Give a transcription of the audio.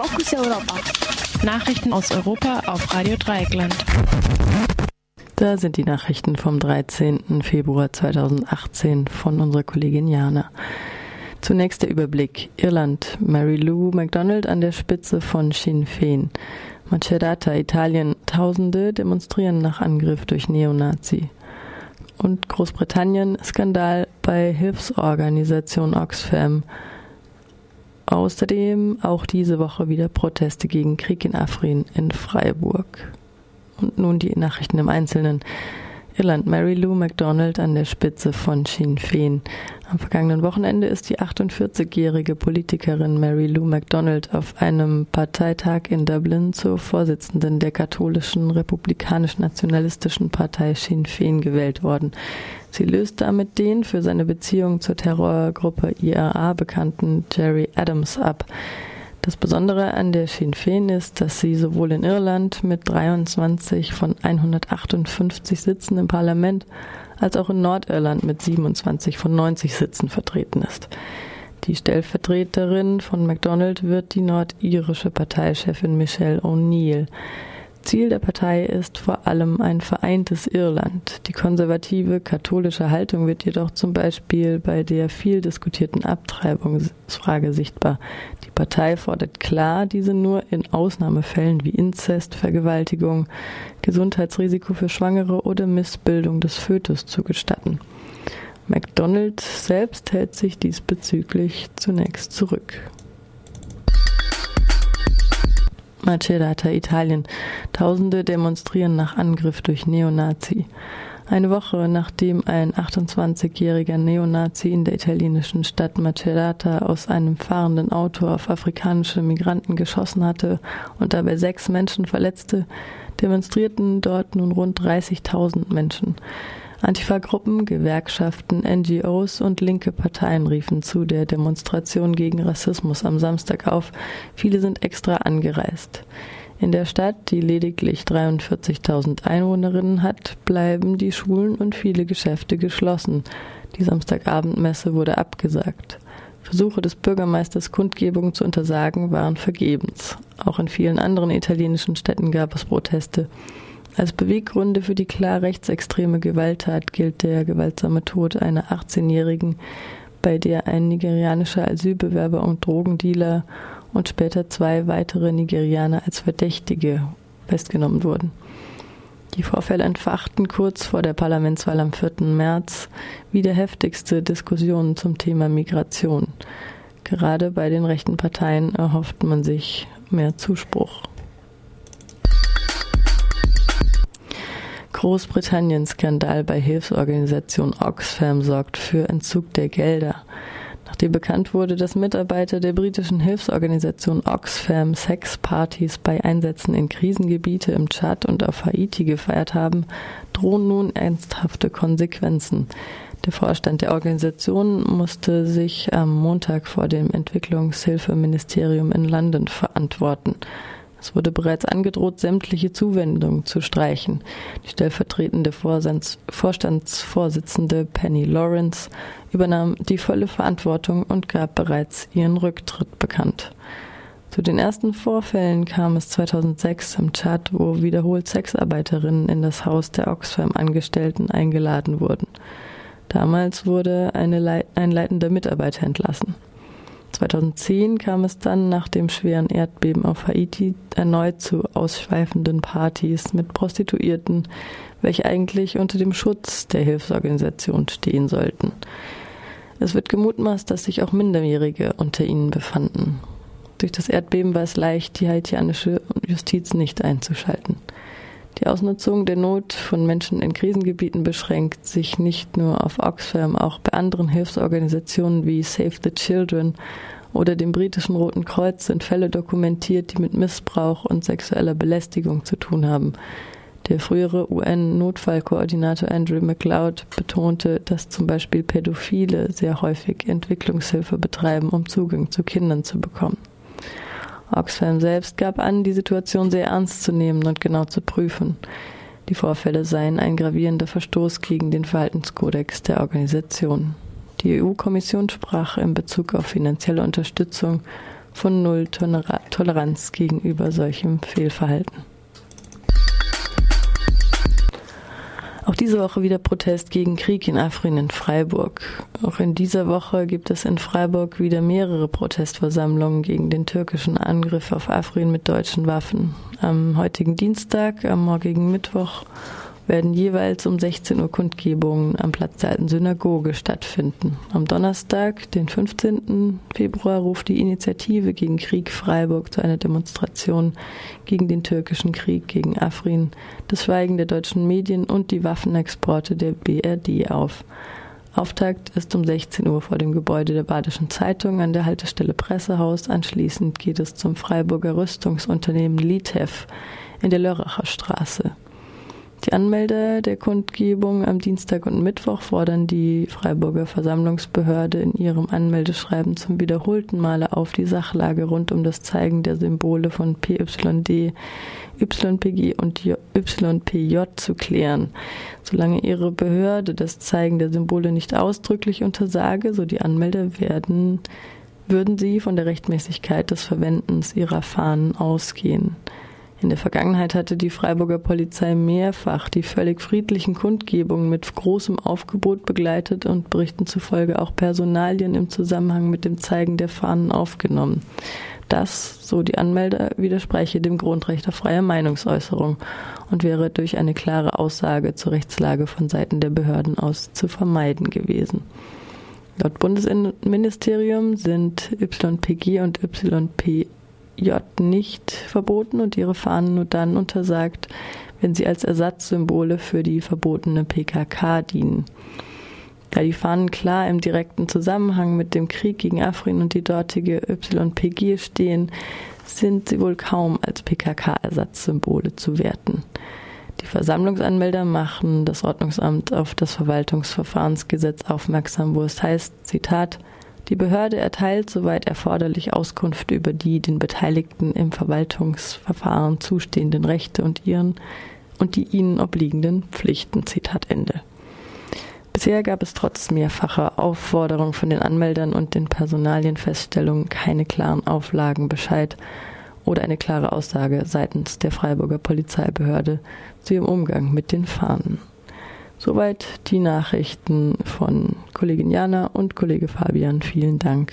Fokus Europa. Nachrichten aus Europa auf Radio Dreieckland. Da sind die Nachrichten vom 13. Februar 2018 von unserer Kollegin Jana. Zunächst der Überblick. Irland. Mary Lou MacDonald an der Spitze von Sinn Féin. Macerata, Italien. Tausende demonstrieren nach Angriff durch Neonazi. Und Großbritannien. Skandal bei Hilfsorganisation Oxfam. Außerdem auch diese Woche wieder Proteste gegen Krieg in Afrin in Freiburg. Und nun die Nachrichten im Einzelnen. Irland Mary Lou MacDonald an der Spitze von Sinn Féin. Am vergangenen Wochenende ist die 48-jährige Politikerin Mary Lou MacDonald auf einem Parteitag in Dublin zur Vorsitzenden der katholischen republikanisch-nationalistischen Partei Sinn Féin gewählt worden. Sie löst damit den für seine Beziehung zur Terrorgruppe IRA bekannten Jerry Adams ab. Das Besondere an der Sinn Féin ist, dass sie sowohl in Irland mit 23 von 158 Sitzen im Parlament als auch in Nordirland mit 27 von 90 Sitzen vertreten ist. Die Stellvertreterin von MacDonald wird die nordirische Parteichefin Michelle O'Neill. Ziel der Partei ist vor allem ein vereintes Irland. Die konservative katholische Haltung wird jedoch zum Beispiel bei der viel diskutierten Abtreibungsfrage sichtbar. Die Partei fordert klar, diese nur in Ausnahmefällen wie Inzest, Vergewaltigung, Gesundheitsrisiko für Schwangere oder Missbildung des Fötus zu gestatten. McDonald selbst hält sich diesbezüglich zunächst zurück. Macerata, Italien. Tausende demonstrieren nach Angriff durch Neonazi. Eine Woche nachdem ein 28-jähriger Neonazi in der italienischen Stadt Macerata aus einem fahrenden Auto auf afrikanische Migranten geschossen hatte und dabei sechs Menschen verletzte, demonstrierten dort nun rund 30.000 Menschen. Antifa-Gruppen, Gewerkschaften, NGOs und linke Parteien riefen zu der Demonstration gegen Rassismus am Samstag auf. Viele sind extra angereist. In der Stadt, die lediglich 43.000 Einwohnerinnen hat, bleiben die Schulen und viele Geschäfte geschlossen. Die Samstagabendmesse wurde abgesagt. Versuche des Bürgermeisters, Kundgebungen zu untersagen, waren vergebens. Auch in vielen anderen italienischen Städten gab es Proteste. Als Beweggründe für die klar rechtsextreme Gewalttat gilt der gewaltsame Tod einer 18-Jährigen, bei der ein nigerianischer Asylbewerber und Drogendealer und später zwei weitere Nigerianer als Verdächtige festgenommen wurden. Die Vorfälle entfachten kurz vor der Parlamentswahl am 4. März wieder heftigste Diskussionen zum Thema Migration. Gerade bei den rechten Parteien erhofft man sich mehr Zuspruch. Großbritannien-Skandal bei Hilfsorganisation Oxfam sorgt für Entzug der Gelder. Nachdem bekannt wurde, dass Mitarbeiter der britischen Hilfsorganisation Oxfam Sexpartys bei Einsätzen in Krisengebiete im Tschad und auf Haiti gefeiert haben, drohen nun ernsthafte Konsequenzen. Der Vorstand der Organisation musste sich am Montag vor dem Entwicklungshilfeministerium in London verantworten. Es wurde bereits angedroht, sämtliche Zuwendungen zu streichen. Die stellvertretende Vorstandsvorsitzende Penny Lawrence übernahm die volle Verantwortung und gab bereits ihren Rücktritt bekannt. Zu den ersten Vorfällen kam es 2006 im Tschad, wo wiederholt Sexarbeiterinnen in das Haus der Oxfam-Angestellten eingeladen wurden. Damals wurde eine, ein leitender Mitarbeiter entlassen. 2010 kam es dann nach dem schweren Erdbeben auf Haiti erneut zu ausschweifenden Partys mit Prostituierten, welche eigentlich unter dem Schutz der Hilfsorganisation stehen sollten. Es wird gemutmaßt, dass sich auch Minderjährige unter ihnen befanden. Durch das Erdbeben war es leicht, die haitianische Justiz nicht einzuschalten. Die Ausnutzung der Not von Menschen in Krisengebieten beschränkt sich nicht nur auf Oxfam, auch bei anderen Hilfsorganisationen wie Save the Children oder dem britischen Roten Kreuz sind Fälle dokumentiert, die mit Missbrauch und sexueller Belästigung zu tun haben. Der frühere UN-Notfallkoordinator Andrew McLeod betonte, dass zum Beispiel Pädophile sehr häufig Entwicklungshilfe betreiben, um Zugang zu Kindern zu bekommen. Oxfam selbst gab an, die Situation sehr ernst zu nehmen und genau zu prüfen. Die Vorfälle seien ein gravierender Verstoß gegen den Verhaltenskodex der Organisation. Die EU-Kommission sprach in Bezug auf finanzielle Unterstützung von Null Toleranz gegenüber solchem Fehlverhalten. Diese Woche wieder Protest gegen Krieg in Afrin in Freiburg. Auch in dieser Woche gibt es in Freiburg wieder mehrere Protestversammlungen gegen den türkischen Angriff auf Afrin mit deutschen Waffen. Am heutigen Dienstag, am morgigen Mittwoch werden jeweils um 16 Uhr Kundgebungen am Platz der alten Synagoge stattfinden. Am Donnerstag, den 15. Februar, ruft die Initiative gegen Krieg Freiburg zu einer Demonstration gegen den türkischen Krieg gegen Afrin, das Schweigen der deutschen Medien und die Waffenexporte der BRD auf. Auftakt ist um 16 Uhr vor dem Gebäude der Badischen Zeitung an der Haltestelle Pressehaus. Anschließend geht es zum Freiburger Rüstungsunternehmen Litef in der Lörracher Straße. Die Anmelder der Kundgebung am Dienstag und Mittwoch fordern die Freiburger Versammlungsbehörde in ihrem Anmeldeschreiben zum wiederholten Male auf, die Sachlage rund um das Zeigen der Symbole von PYD, YPG und YPJ zu klären. Solange ihre Behörde das Zeigen der Symbole nicht ausdrücklich untersage, so die Anmelder werden, würden sie von der Rechtmäßigkeit des Verwendens ihrer Fahnen ausgehen. In der Vergangenheit hatte die Freiburger Polizei mehrfach die völlig friedlichen Kundgebungen mit großem Aufgebot begleitet und Berichten zufolge auch Personalien im Zusammenhang mit dem Zeigen der Fahnen aufgenommen. Das, so die Anmelder, widerspreche dem Grundrecht auf freie Meinungsäußerung und wäre durch eine klare Aussage zur Rechtslage von Seiten der Behörden aus zu vermeiden gewesen. Laut Bundesinnenministerium sind YPG und YP J nicht verboten und ihre Fahnen nur dann untersagt, wenn sie als Ersatzsymbole für die verbotene PKK dienen. Da die Fahnen klar im direkten Zusammenhang mit dem Krieg gegen Afrin und die dortige YPG stehen, sind sie wohl kaum als PKK-Ersatzsymbole zu werten. Die Versammlungsanmelder machen das Ordnungsamt auf das Verwaltungsverfahrensgesetz aufmerksam, wo es heißt, Zitat, die Behörde erteilt soweit erforderlich Auskunft über die den Beteiligten im Verwaltungsverfahren zustehenden Rechte und ihren und die ihnen obliegenden Pflichten. Zitat Ende. Bisher gab es trotz mehrfacher Aufforderung von den Anmeldern und den Personalienfeststellungen keine klaren Auflagen Bescheid oder eine klare Aussage seitens der Freiburger Polizeibehörde zu ihrem Umgang mit den Fahnen. Soweit die Nachrichten von Kollegin Jana und Kollege Fabian. Vielen Dank